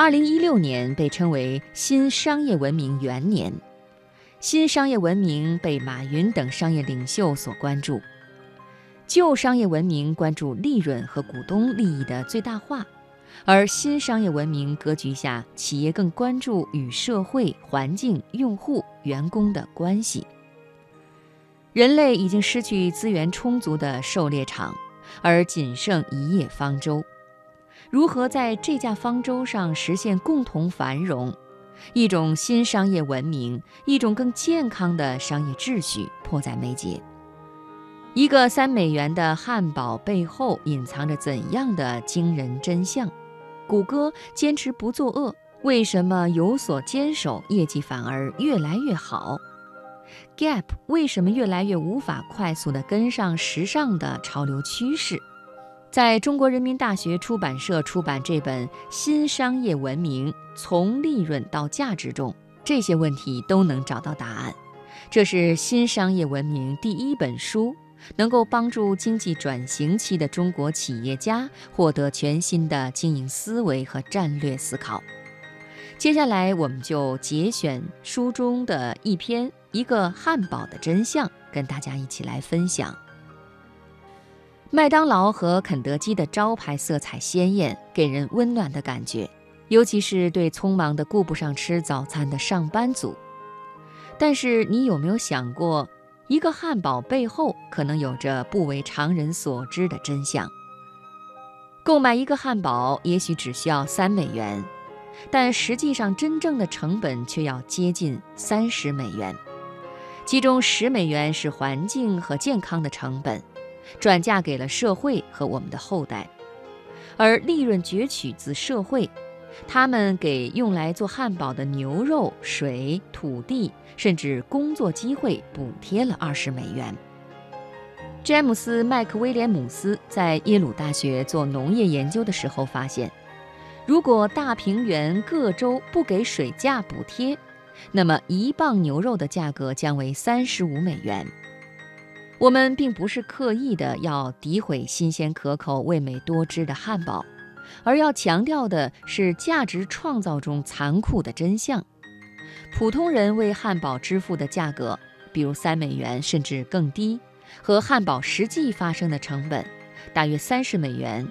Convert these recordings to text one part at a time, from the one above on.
二零一六年被称为新商业文明元年，新商业文明被马云等商业领袖所关注。旧商业文明关注利润和股东利益的最大化，而新商业文明格局下，企业更关注与社会、环境、用户、员工的关系。人类已经失去资源充足的狩猎场，而仅剩一叶方舟。如何在这架方舟上实现共同繁荣？一种新商业文明，一种更健康的商业秩序迫在眉睫。一个三美元的汉堡背后隐藏着怎样的惊人真相？谷歌坚持不作恶，为什么有所坚守，业绩反而越来越好？Gap 为什么越来越无法快速地跟上时尚的潮流趋势？在中国人民大学出版社出版这本《新商业文明：从利润到价值》中，这些问题都能找到答案。这是新商业文明第一本书，能够帮助经济转型期的中国企业家获得全新的经营思维和战略思考。接下来，我们就节选书中的一篇《一个汉堡的真相》，跟大家一起来分享。麦当劳和肯德基的招牌色彩鲜艳，给人温暖的感觉，尤其是对匆忙的顾不上吃早餐的上班族。但是，你有没有想过，一个汉堡背后可能有着不为常人所知的真相？购买一个汉堡也许只需要三美元，但实际上真正的成本却要接近三十美元，其中十美元是环境和健康的成本。转嫁给了社会和我们的后代，而利润攫取自社会，他们给用来做汉堡的牛肉、水、土地，甚至工作机会补贴了二十美元。詹姆斯·麦克威廉姆斯在耶鲁大学做农业研究的时候发现，如果大平原各州不给水价补贴，那么一磅牛肉的价格将为三十五美元。我们并不是刻意的要诋毁新鲜可口、味美多汁的汉堡，而要强调的是价值创造中残酷的真相。普通人为汉堡支付的价格，比如三美元甚至更低，和汉堡实际发生的成本，大约三十美元，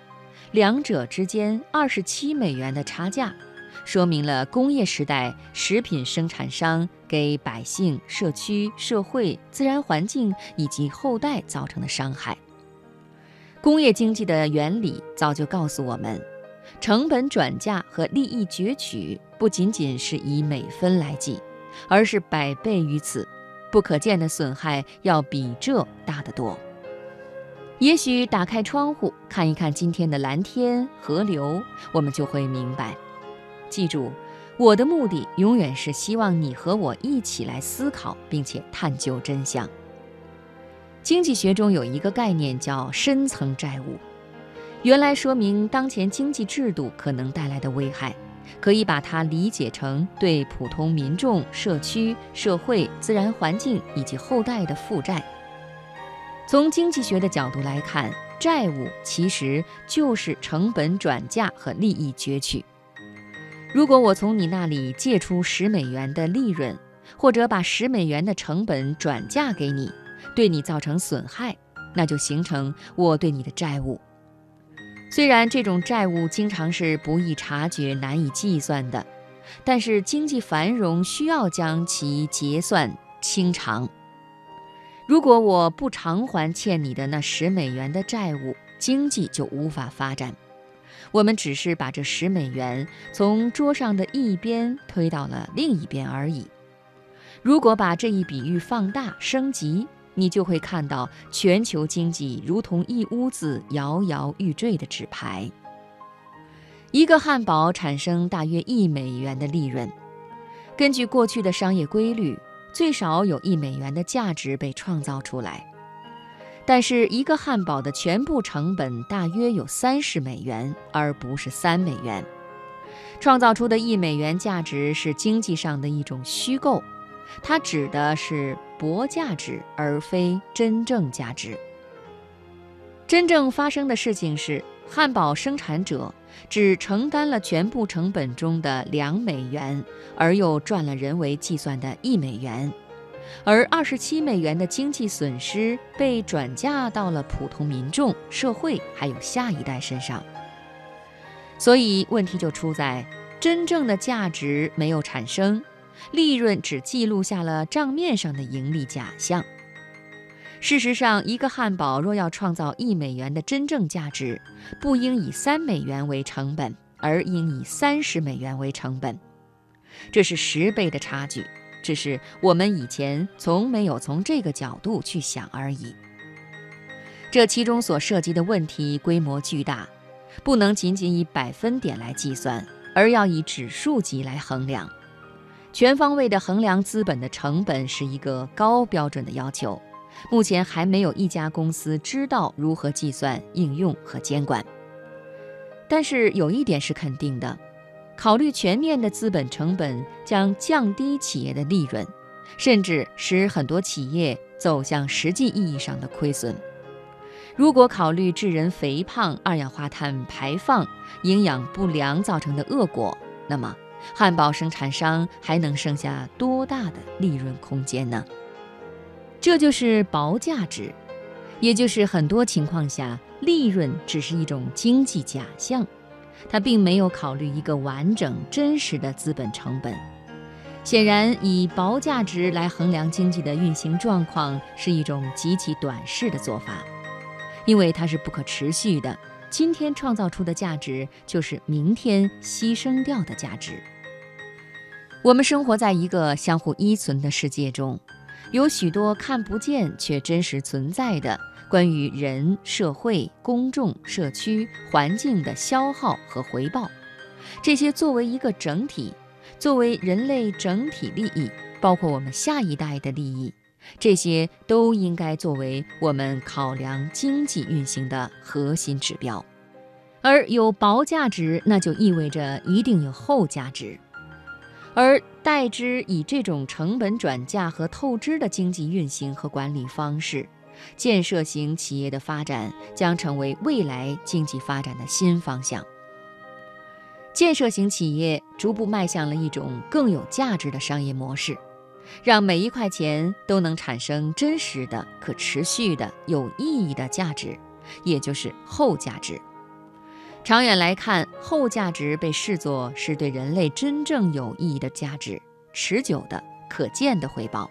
两者之间二十七美元的差价。说明了工业时代食品生产商给百姓、社区、社会、自然环境以及后代造成的伤害。工业经济的原理早就告诉我们，成本转嫁和利益攫取不仅仅是以美分来计，而是百倍于此，不可见的损害要比这大得多。也许打开窗户看一看今天的蓝天、河流，我们就会明白。记住，我的目的永远是希望你和我一起来思考，并且探究真相。经济学中有一个概念叫深层债务，原来说明当前经济制度可能带来的危害，可以把它理解成对普通民众、社区、社会、自然环境以及后代的负债。从经济学的角度来看，债务其实就是成本转嫁和利益攫取。如果我从你那里借出十美元的利润，或者把十美元的成本转嫁给你，对你造成损害，那就形成我对你的债务。虽然这种债务经常是不易察觉、难以计算的，但是经济繁荣需要将其结算清偿。如果我不偿还欠你的那十美元的债务，经济就无法发展。我们只是把这十美元从桌上的一边推到了另一边而已。如果把这一比喻放大升级，你就会看到全球经济如同一屋子摇摇欲坠的纸牌。一个汉堡产生大约一美元的利润，根据过去的商业规律，最少有一美元的价值被创造出来。但是一个汉堡的全部成本大约有三十美元，而不是三美元。创造出的一美元价值是经济上的一种虚构，它指的是薄价值，而非真正价值。真正发生的事情是，汉堡生产者只承担了全部成本中的两美元，而又赚了人为计算的一美元，而二十七美元的经济损失被转嫁到了普通民众、社会还有下一代身上。所以问题就出在真正的价值没有产生，利润只记录下了账面上的盈利假象。事实上，一个汉堡若要创造一美元的真正价值，不应以三美元为成本，而应以三十美元为成本。这是十倍的差距，只是我们以前从没有从这个角度去想而已。这其中所涉及的问题规模巨大，不能仅仅以百分点来计算，而要以指数级来衡量。全方位的衡量资本的成本是一个高标准的要求。目前还没有一家公司知道如何计算、应用和监管。但是有一点是肯定的：考虑全面的资本成本将降低企业的利润，甚至使很多企业走向实际意义上的亏损。如果考虑致人肥胖、二氧化碳排放、营养不良造成的恶果，那么汉堡生产商还能剩下多大的利润空间呢？这就是薄价值，也就是很多情况下，利润只是一种经济假象，它并没有考虑一个完整真实的资本成本。显然，以薄价值来衡量经济的运行状况是一种极其短视的做法，因为它是不可持续的。今天创造出的价值，就是明天牺牲掉的价值。我们生活在一个相互依存的世界中。有许多看不见却真实存在的关于人、社会、公众、社区、环境的消耗和回报，这些作为一个整体，作为人类整体利益，包括我们下一代的利益，这些都应该作为我们考量经济运行的核心指标。而有薄价值，那就意味着一定有厚价值。而代之以这种成本转嫁和透支的经济运行和管理方式，建设型企业的发展将成为未来经济发展的新方向。建设型企业逐步迈向了一种更有价值的商业模式，让每一块钱都能产生真实的、可持续的、有意义的价值，也就是后价值。长远来看，后价值被视作是对人类真正有意义的价值，持久的、可见的回报。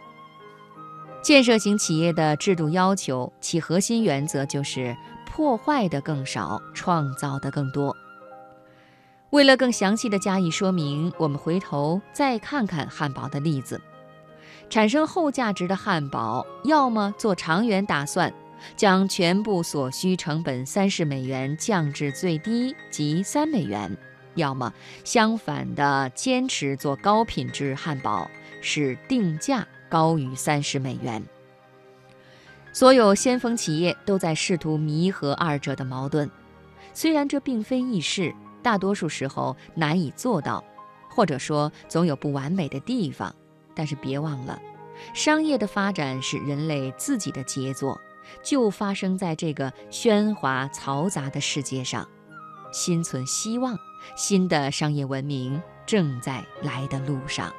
建设型企业的制度要求，其核心原则就是破坏的更少，创造的更多。为了更详细的加以说明，我们回头再看看汉堡的例子。产生后价值的汉堡，要么做长远打算。将全部所需成本三十美元降至最低，即三美元；要么相反的坚持做高品质汉堡，使定价高于三十美元。所有先锋企业都在试图弥合二者的矛盾，虽然这并非易事，大多数时候难以做到，或者说总有不完美的地方。但是别忘了，商业的发展是人类自己的杰作。就发生在这个喧哗嘈杂的世界上，心存希望，新的商业文明正在来的路上。